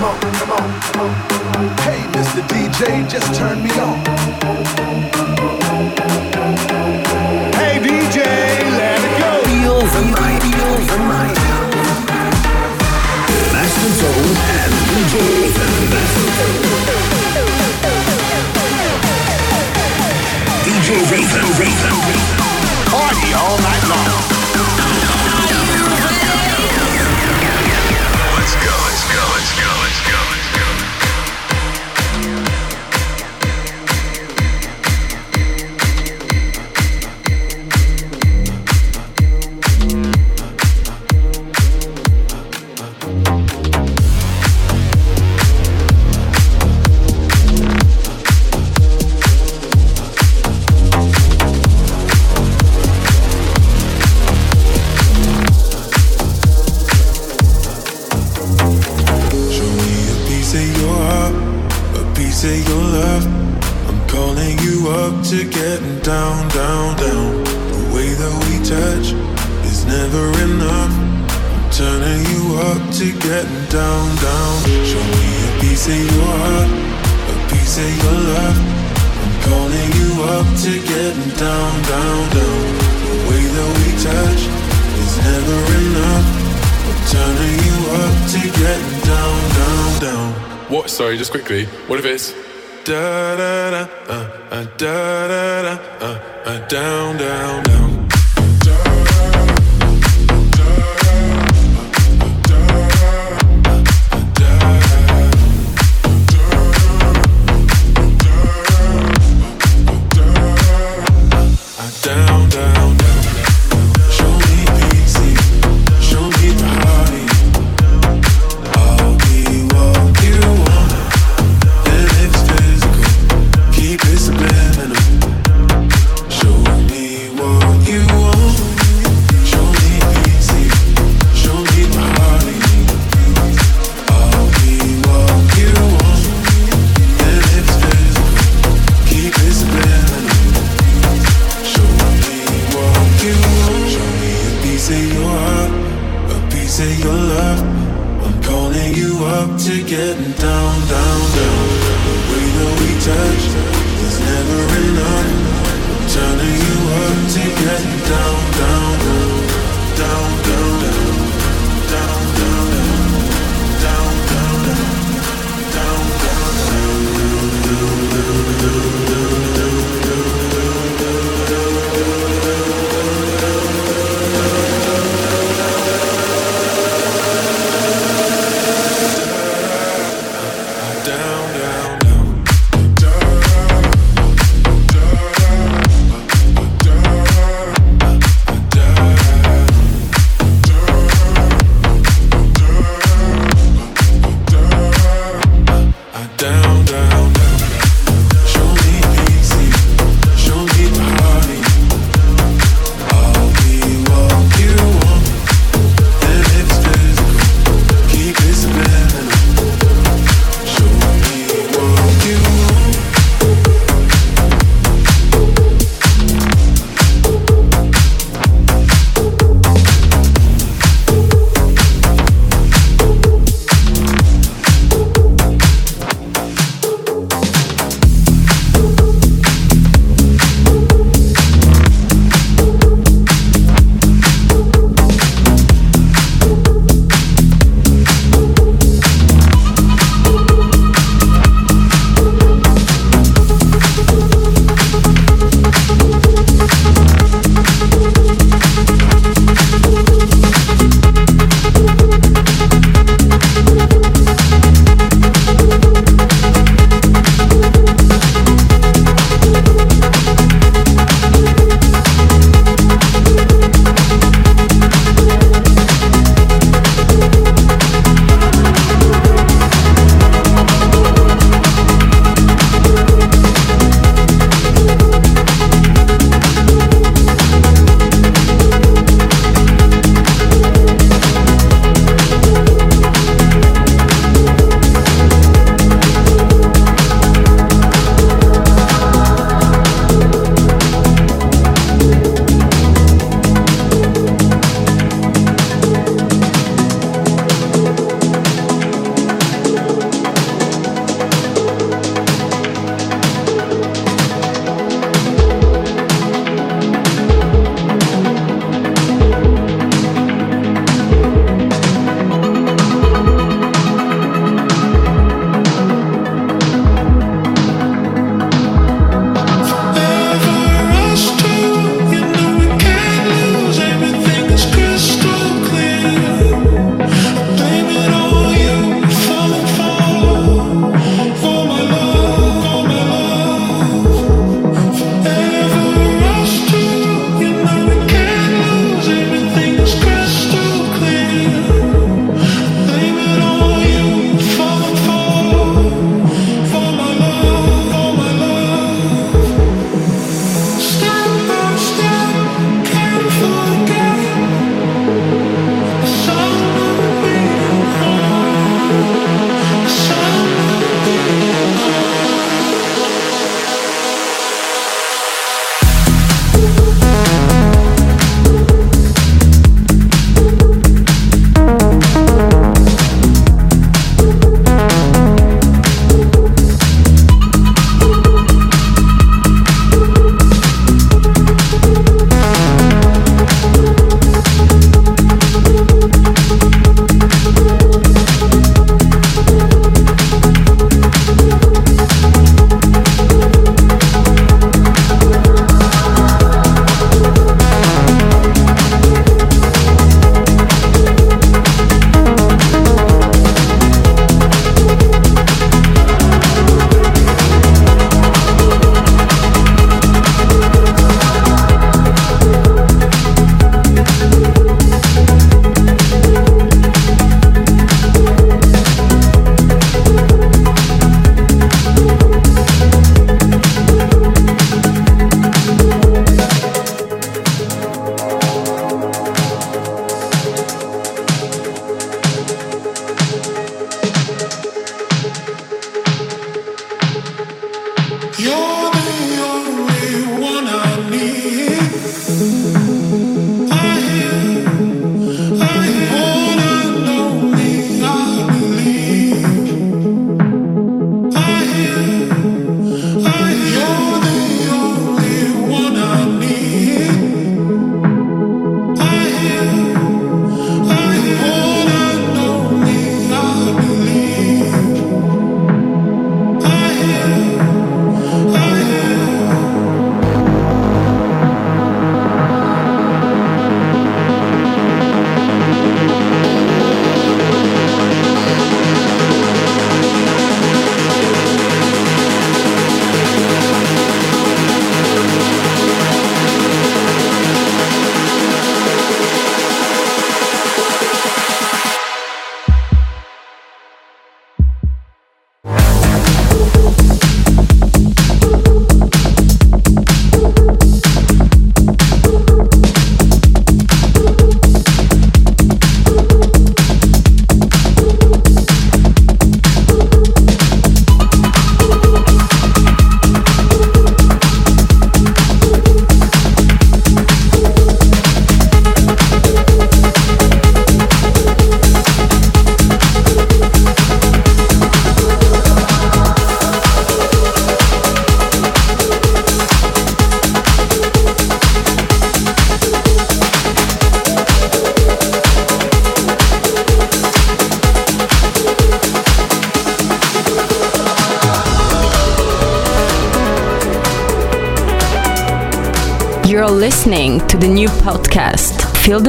come on, come on, come on. Hey, Mr. DJ, just turn me on. Hey, DJ, let it go. The the. Master Zone and DJ Ethan. DJ Ethan, Ethan, Ethan. Party all night long.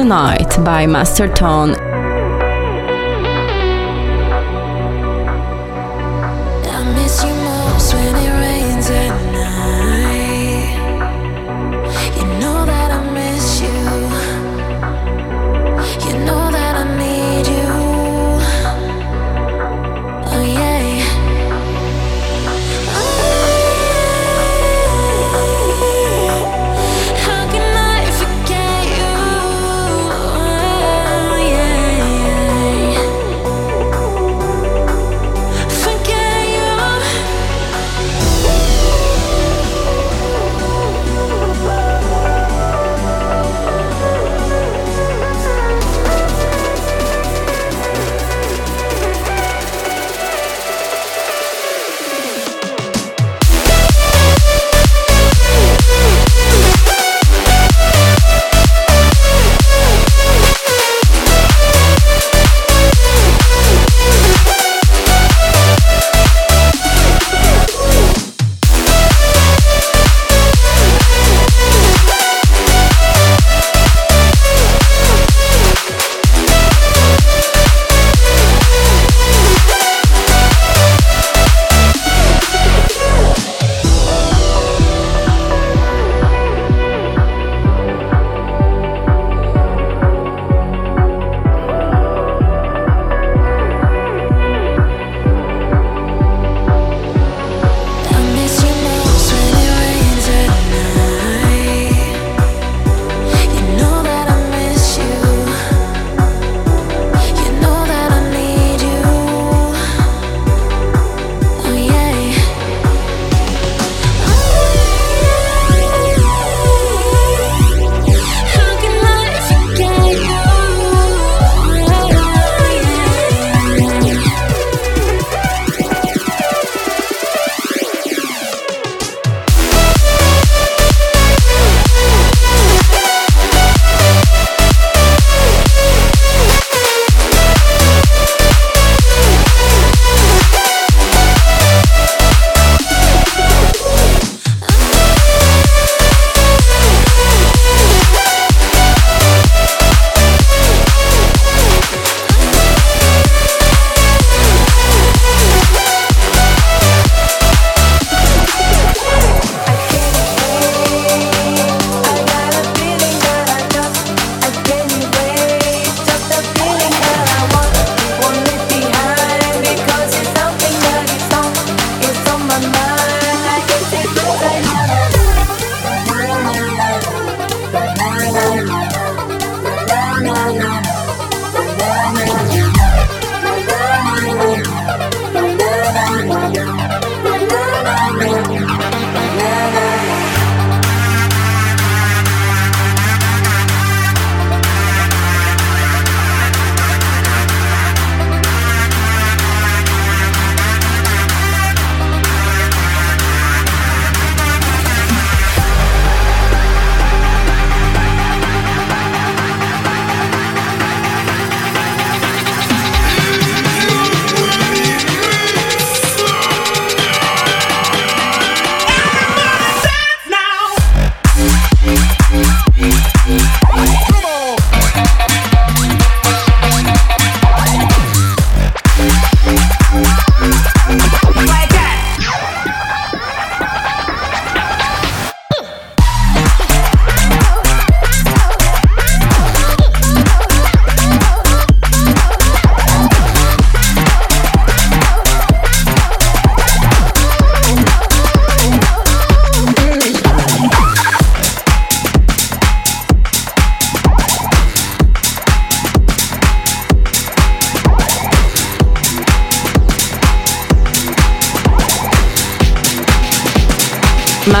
The Night by Master Tone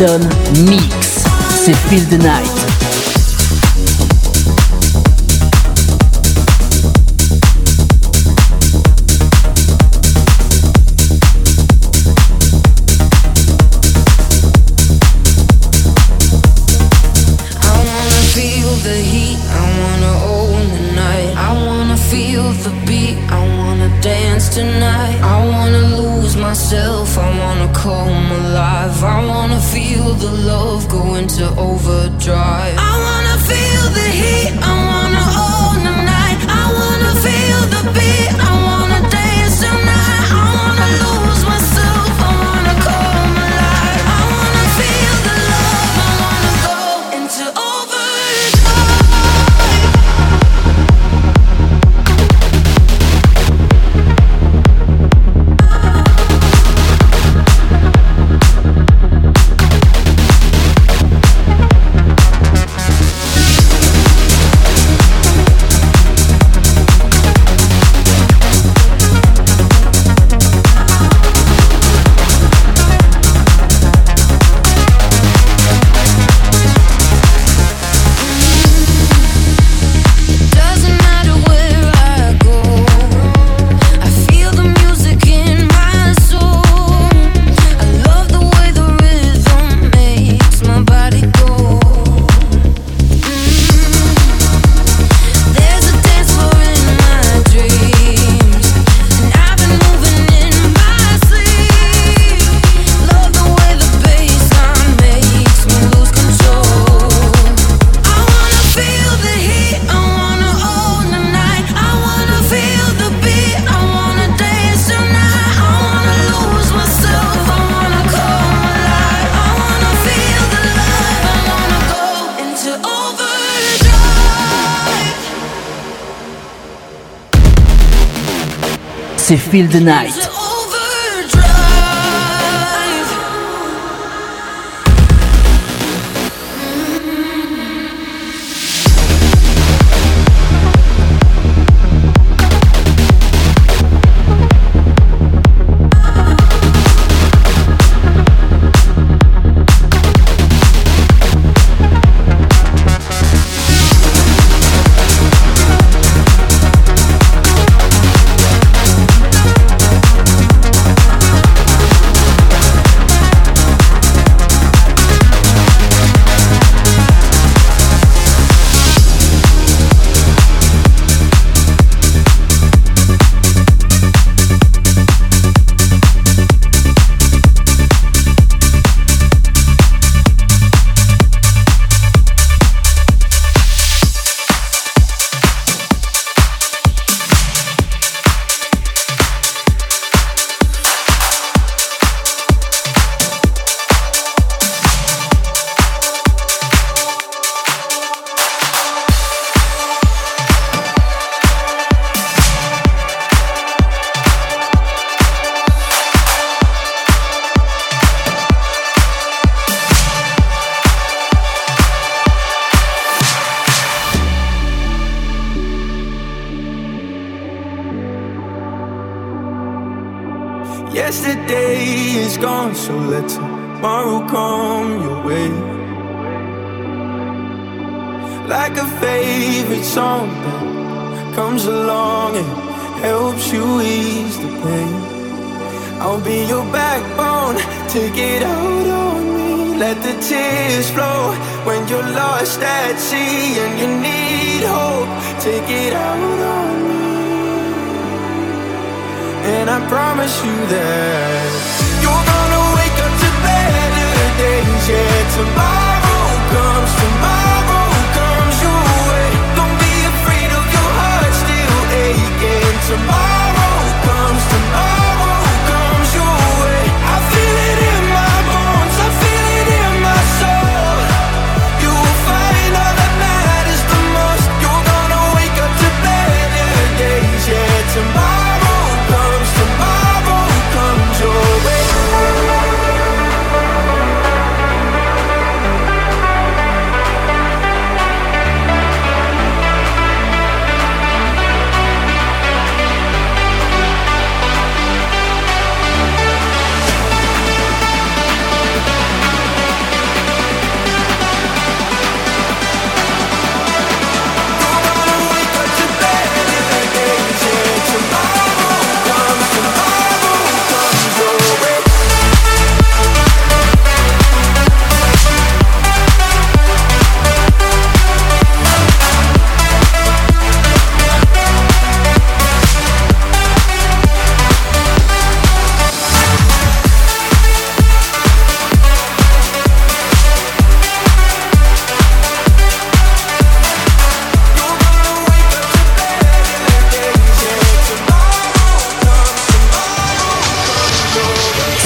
Mix. C'est Feel the Night. c'est Feel the Night.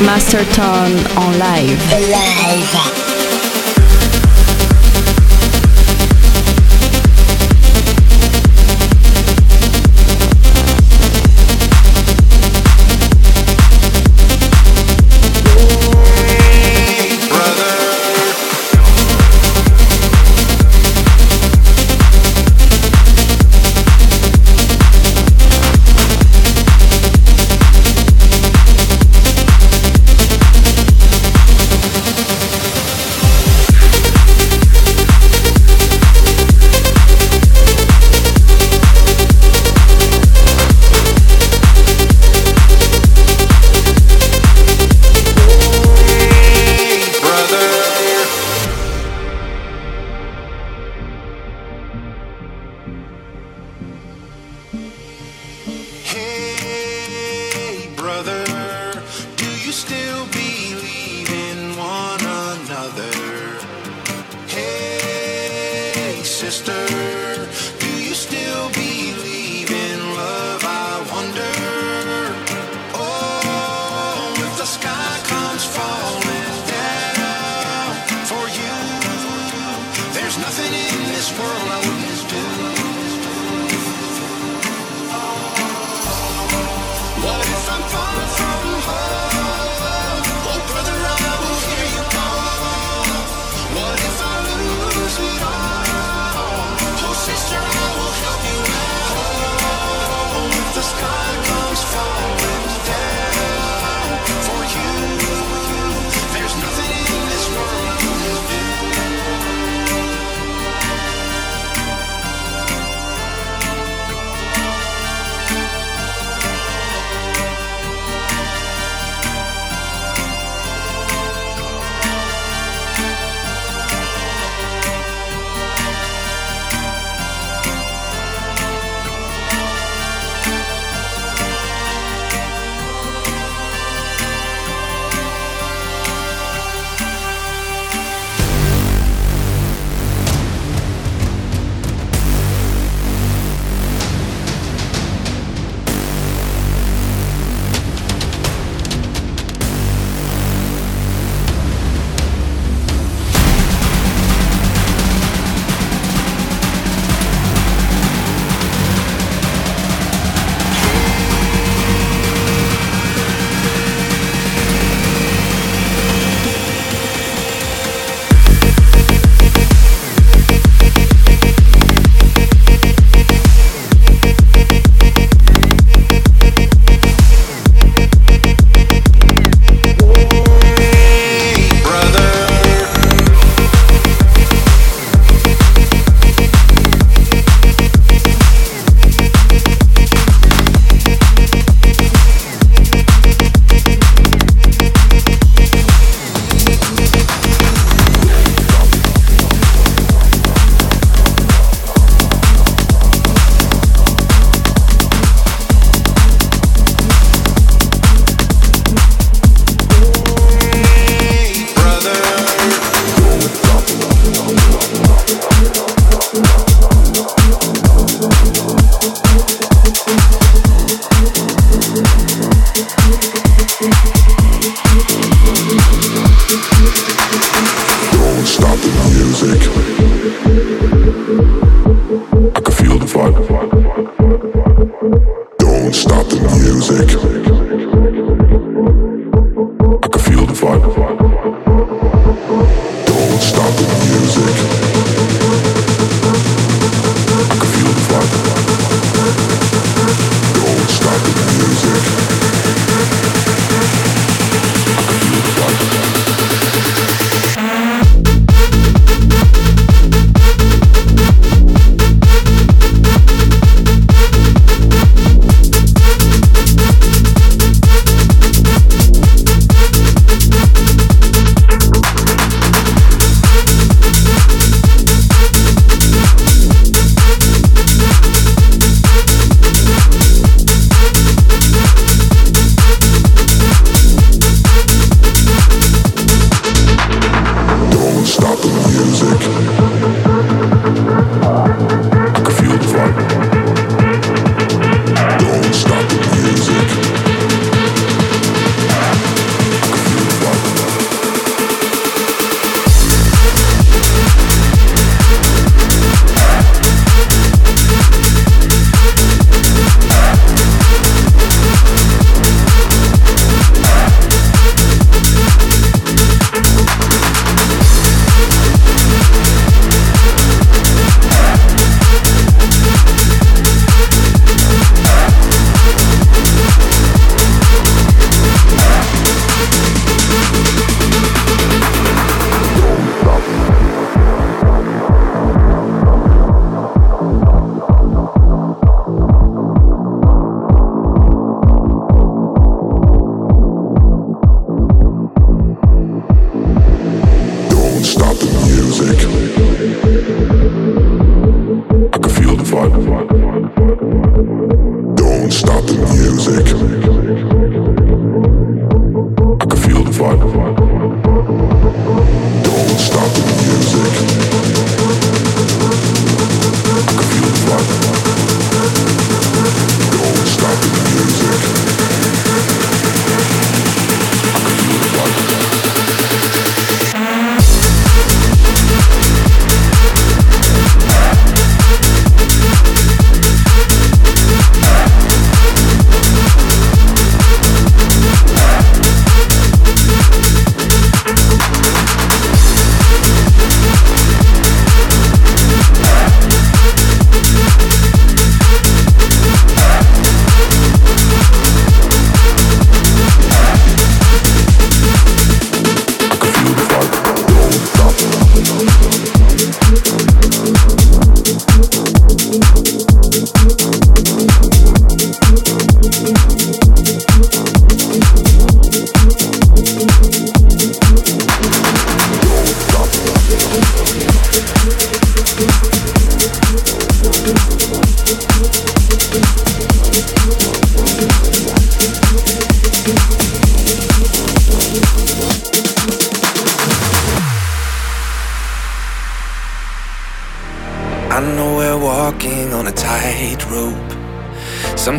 Masterton en live. Hey,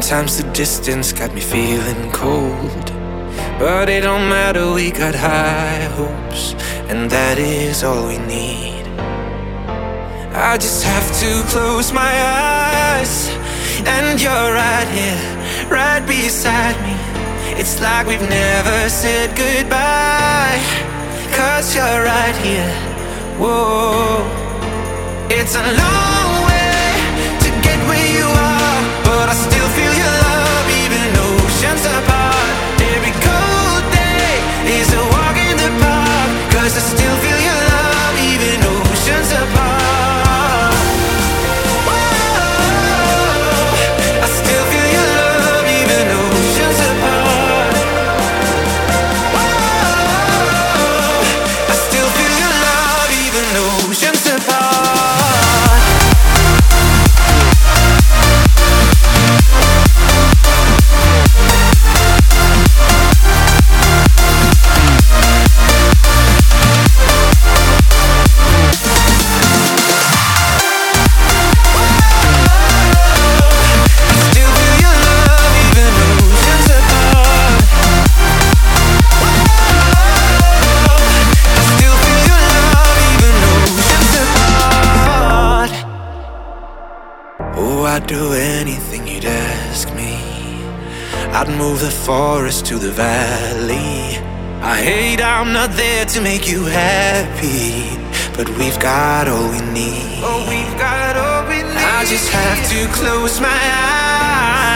Sometimes the distance got me feeling cold. But it don't matter, we got high hopes, and that is all we need. I just have to close my eyes, and you're right here, right beside me. It's like we've never said goodbye, cause you're right here. Whoa, it's a long I'd move the forest to the valley. I hate I'm not there to make you happy, but we've got all we need. Oh, we've got all we need. I just have to close my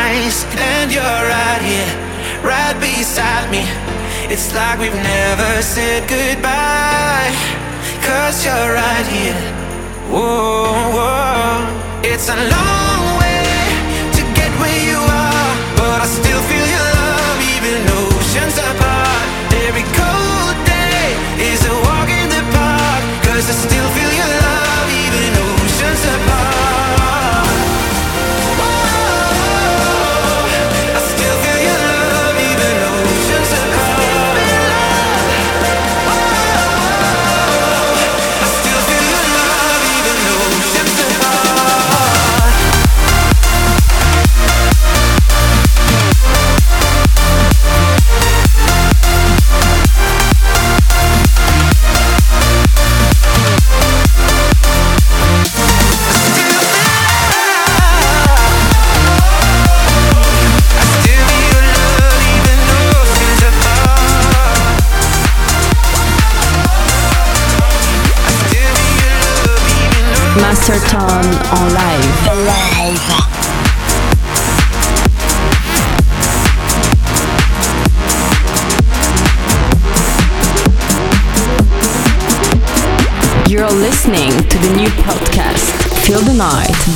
eyes, and you're right here, right beside me. It's like we've never said goodbye, cause you're right here. Whoa, whoa. It's a long park, cause I still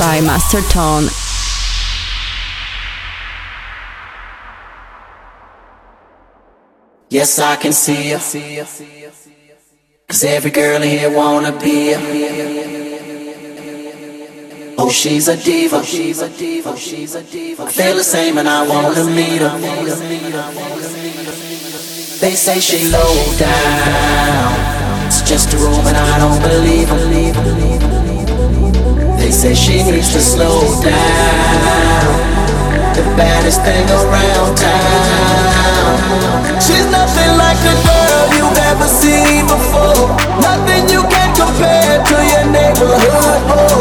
by Master Tone. Yes, I can see you. Cause every girl in here wanna be ya. Oh, she's a diva. She's a diva. She's a diva. I feel the same and I wanna meet her. They say she low down. It's just a room and I don't believe her. They say she needs to slow down. The baddest thing around town. She's nothing like a girl you've ever seen before. Nothing you can compare to your neighborhood. Oh,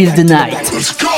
Feel the Night.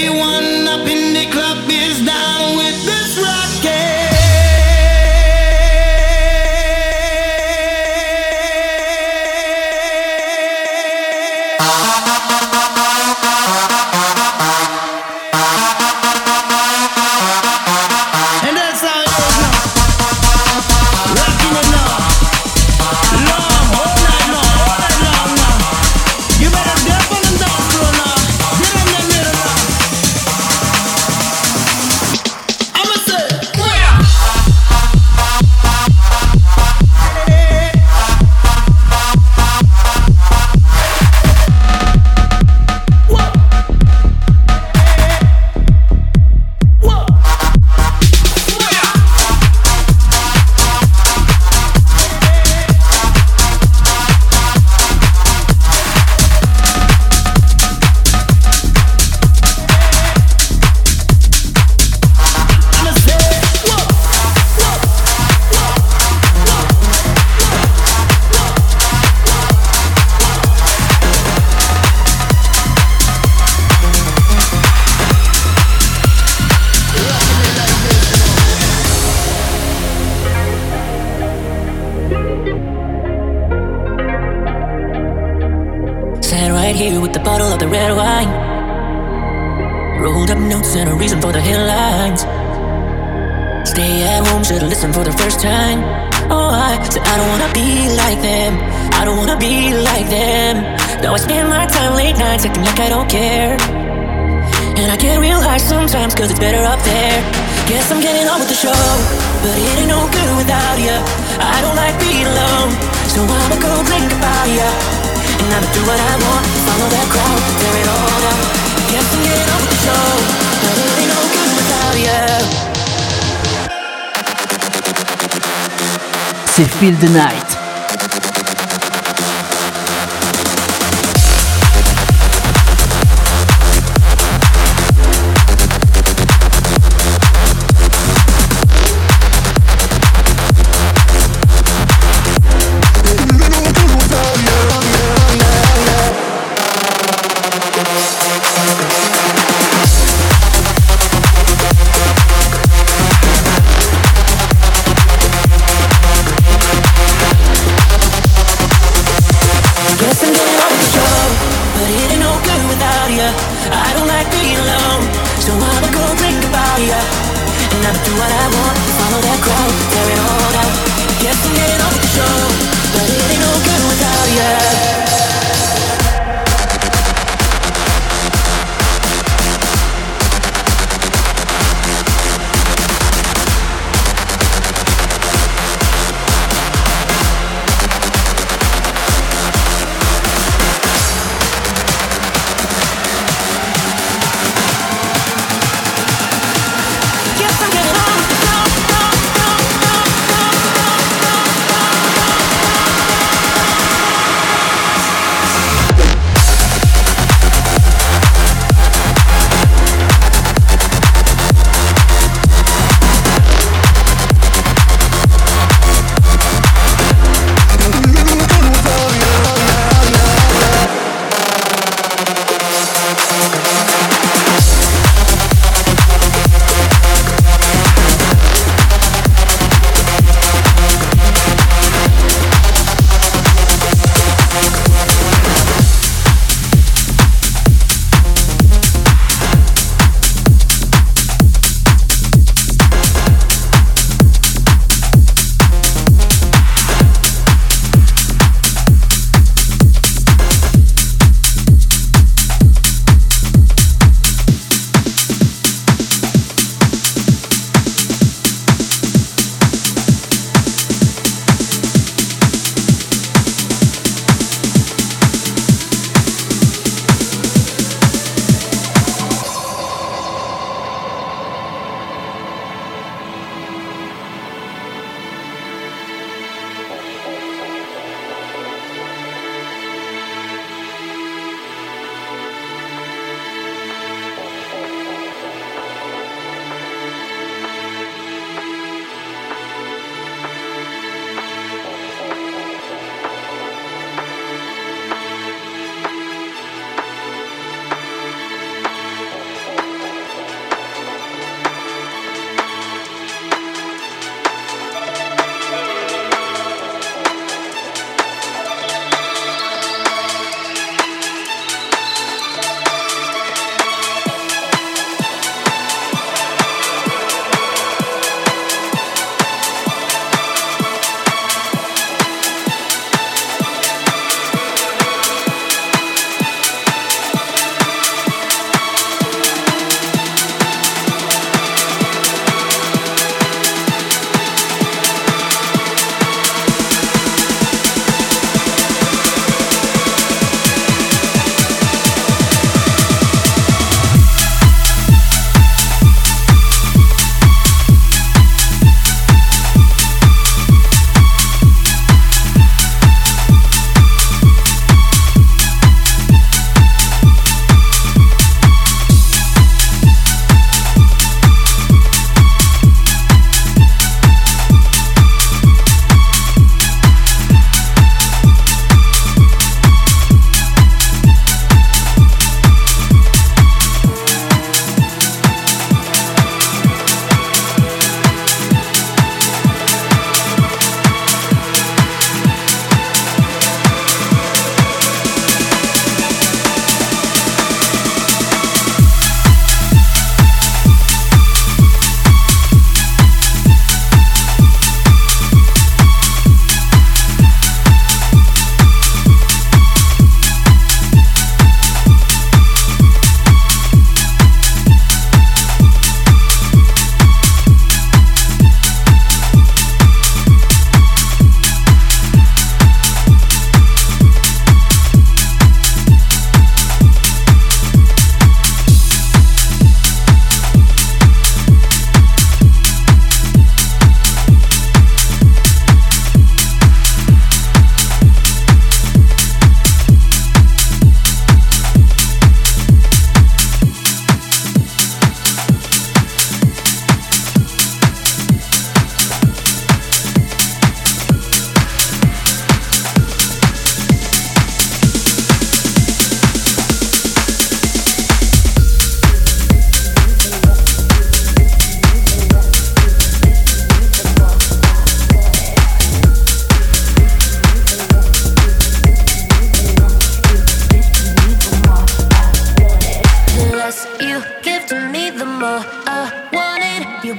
Everyone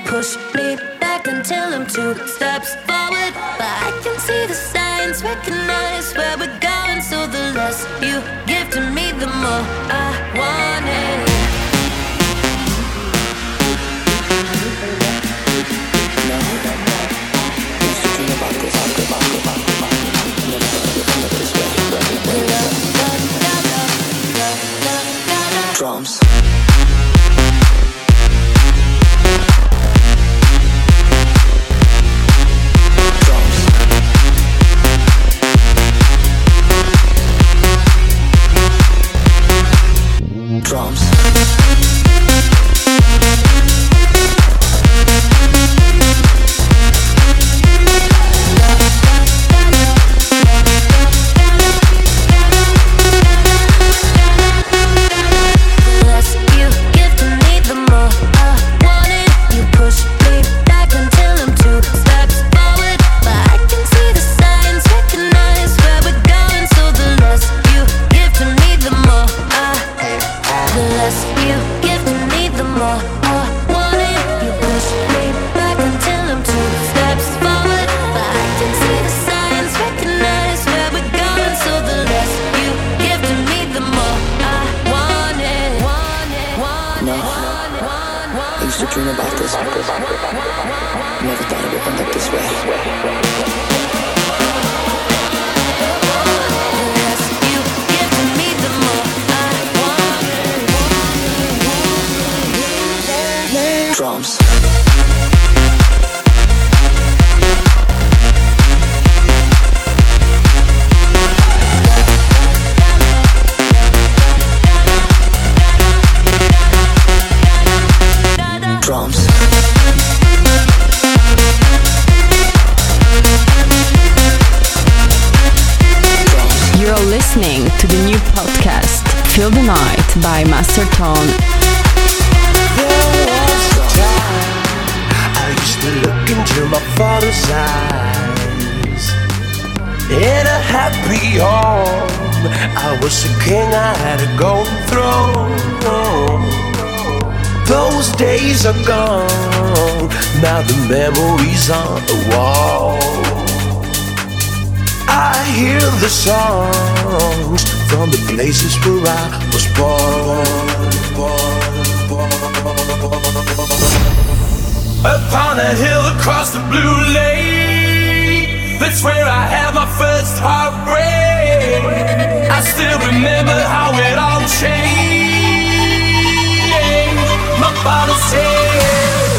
push me back until I'm two steps forward. But I can see the signs, recognize where we're going. So the less you give to me, the more I want it. Places where I was born, Upon a hill across the blue lake That's where I had my first heartbreak. I still remember how it all changed. My father said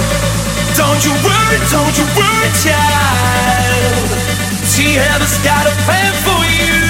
Don't you worry, don't you worry, child. She has got a plan for you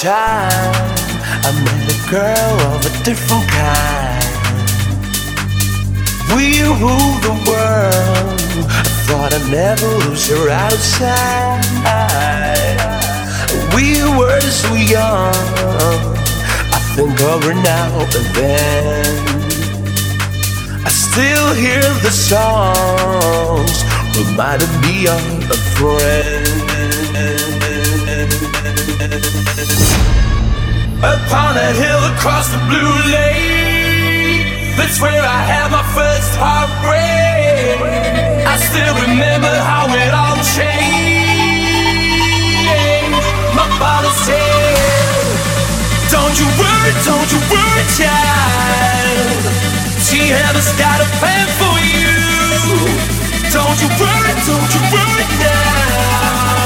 time I met a girl of a different kind. We ruled the world. I thought I'd never lose her outside. We were so young. I think of her now and then. I still hear the songs reminding me of a friend. Upon a hill across the blue lake That's where I had my first heartbreak. I still remember how it all changed. My father said Don't you worry, don't you worry, child. She has got a plan for you. Don't you worry, don't you worry now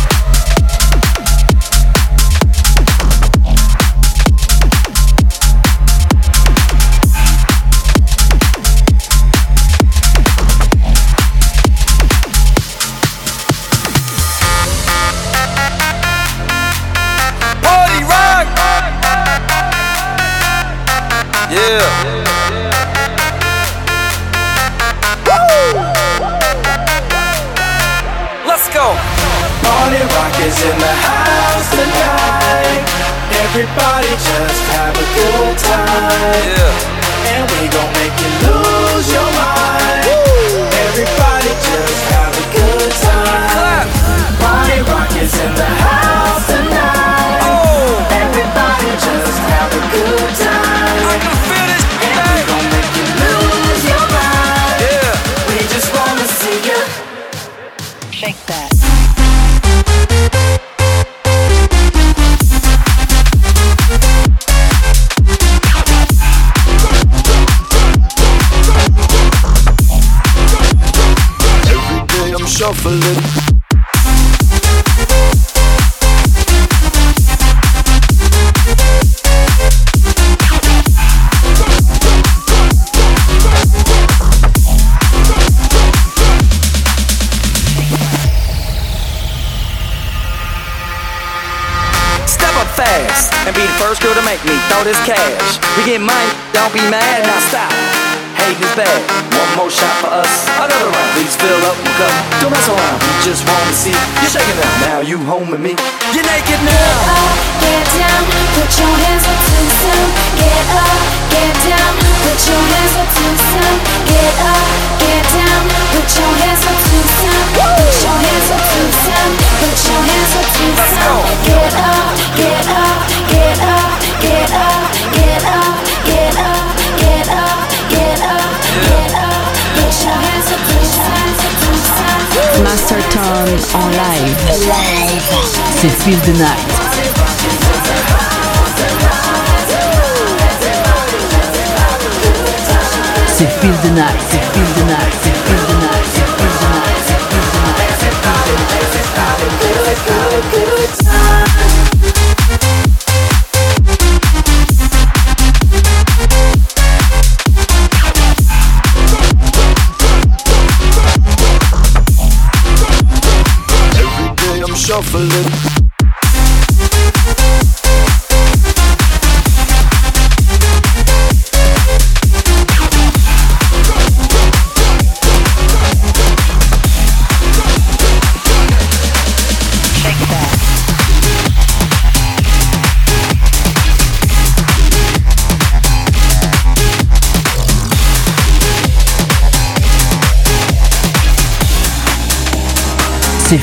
Everybody just have a good time. Yeah. And we gon' make you lose throw this cash. We get money, don't be mad, now stop. Hate is bad. One more shot for us. Another round. Please fill up my cup. Don't mess around. We just wanna see you shaking it. Now you home with me. You're naked now. Get up, get down, put your hands up to the sun. Get up, get down, put your hands up to the sun. Get up, get down, put your hands up to the sun. Put your hands up to the sun. Put your hands up to the sun. Get up, get up, get en live. C'est Feel the Night. C'est Feel the Night, c'est Feel the Night, c'est Feel for little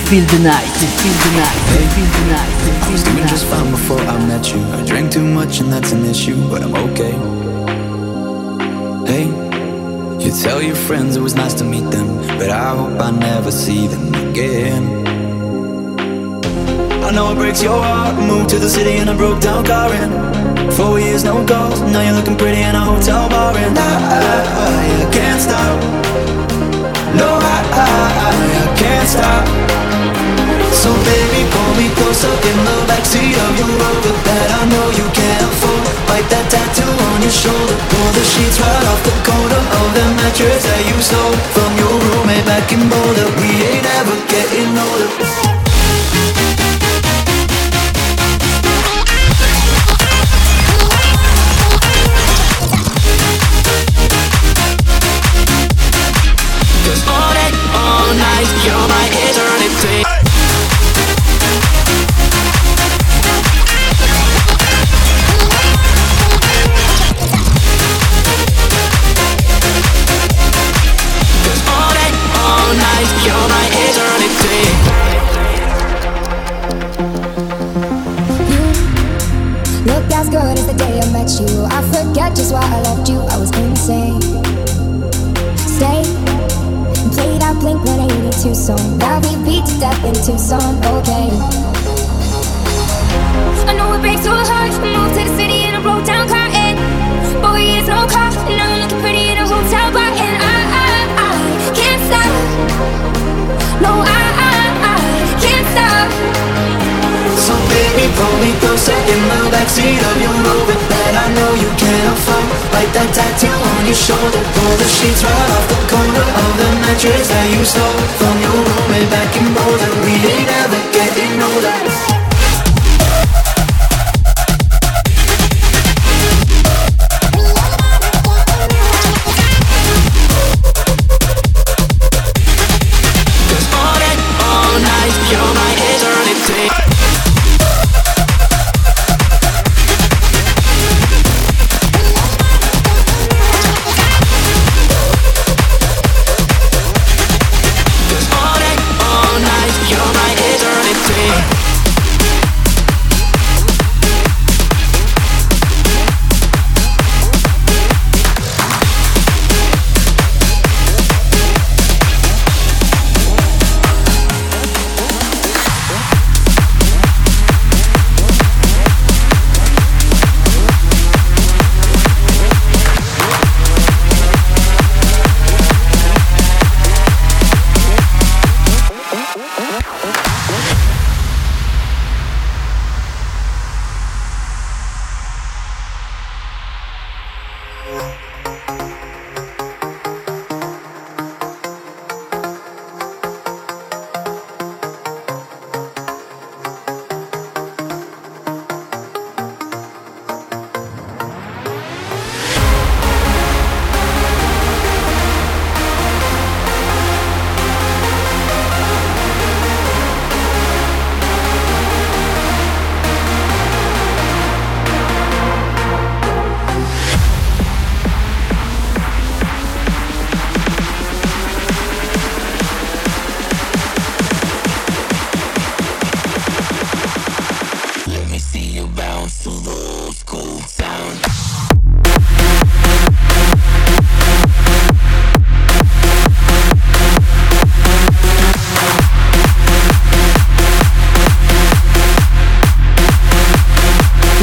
Feel the Night, Feel the Night, Feel the Night, c'est I was the doing just fine before I met you. I drank too much and that's an issue, but I'm okay. Hey, you tell your friends it was nice to meet them, but I hope I never see them again. I know it breaks your heart. Moved to the city in a broke down car and four years no calls. Now you're looking pretty in a hotel bar and I, I, I can't stop. No, I, I, I can't stop. Me closer in the backseat of your Rover that I know you can't afford. Wipe that tattoo on your shoulder. Pull the sheets right off the corner of the mattress that you stole from your roommate back in Boulder. We ain't ever getting older. You're my eternity. Into some old okay. I know it breaks your heart. Moved to the city in a broke down car, and boy, it's no car. Now you're looking pretty in a hotel bar, and I, I, I can't stop. No, I, I, I can't stop. So baby, pull me closer in the backseat of your Rover that I know you can't afford. Like that tattoo on your shoulder, pull the sheets right off the corner of the mattress that you stole from your roommate back in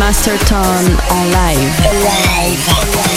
Masterton en live. live.